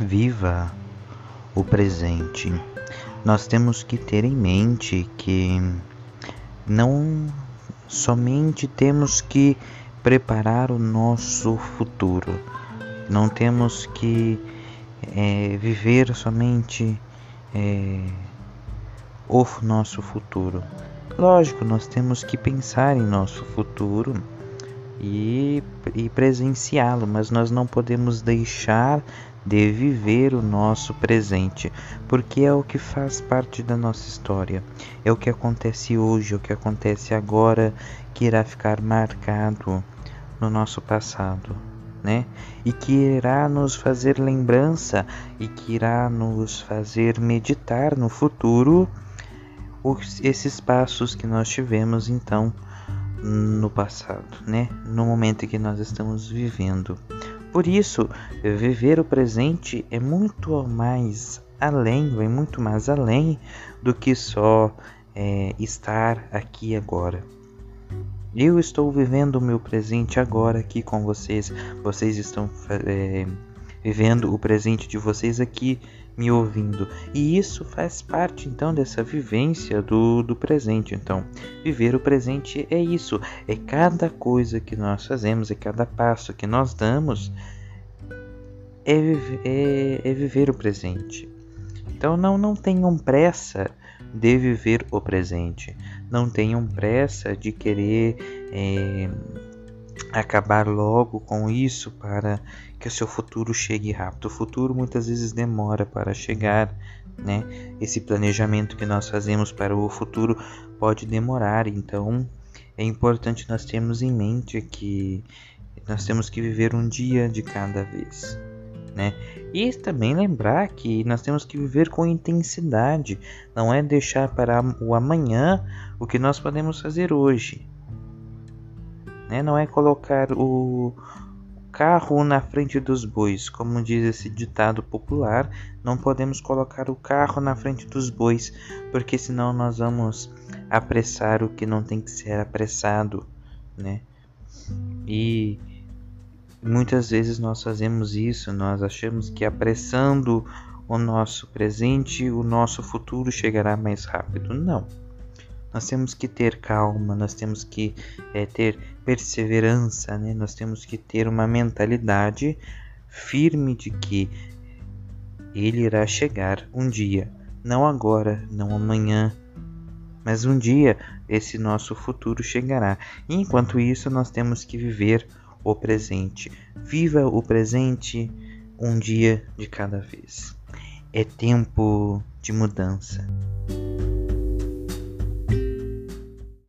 Viva o presente. Nós temos que ter em mente que não somente temos que preparar o nosso futuro, não temos que é, viver somente é, o nosso futuro. Lógico, nós temos que pensar em nosso futuro e, e presenciá-lo, mas nós não podemos deixar de viver o nosso presente, porque é o que faz parte da nossa história, é o que acontece hoje, é o que acontece agora que irá ficar marcado no nosso passado. Né? E que irá nos fazer lembrança e que irá nos fazer meditar no futuro os, esses passos que nós tivemos então no passado, né? No momento que nós estamos vivendo. Por isso, viver o presente é muito mais além, vai muito mais além do que só é, estar aqui agora. Eu estou vivendo o meu presente agora aqui com vocês. Vocês estão é, vivendo o presente de vocês aqui me ouvindo. E isso faz parte então dessa vivência do, do presente. Então, viver o presente é isso, é cada coisa que nós fazemos, é cada passo que nós damos, é, é, é viver o presente. Então, não, não tenham pressa de viver o presente. Não tenham pressa de querer é, acabar logo com isso para que o seu futuro chegue rápido. O futuro muitas vezes demora para chegar, né? Esse planejamento que nós fazemos para o futuro pode demorar, então é importante nós termos em mente que nós temos que viver um dia de cada vez. Né? E também lembrar que nós temos que viver com intensidade, não é deixar para o amanhã o que nós podemos fazer hoje. Né? Não é colocar o, carro na frente dos bois, como diz esse ditado popular, não podemos colocar o carro na frente dos bois, porque senão nós vamos apressar o que não tem que ser apressado, né? E muitas vezes nós fazemos isso, nós achamos que apressando o nosso presente, o nosso futuro chegará mais rápido. Não. Nós temos que ter calma, nós temos que é, ter perseverança, né? nós temos que ter uma mentalidade firme de que ele irá chegar um dia, não agora, não amanhã, mas um dia esse nosso futuro chegará. E enquanto isso, nós temos que viver o presente. Viva o presente um dia de cada vez. É tempo de mudança.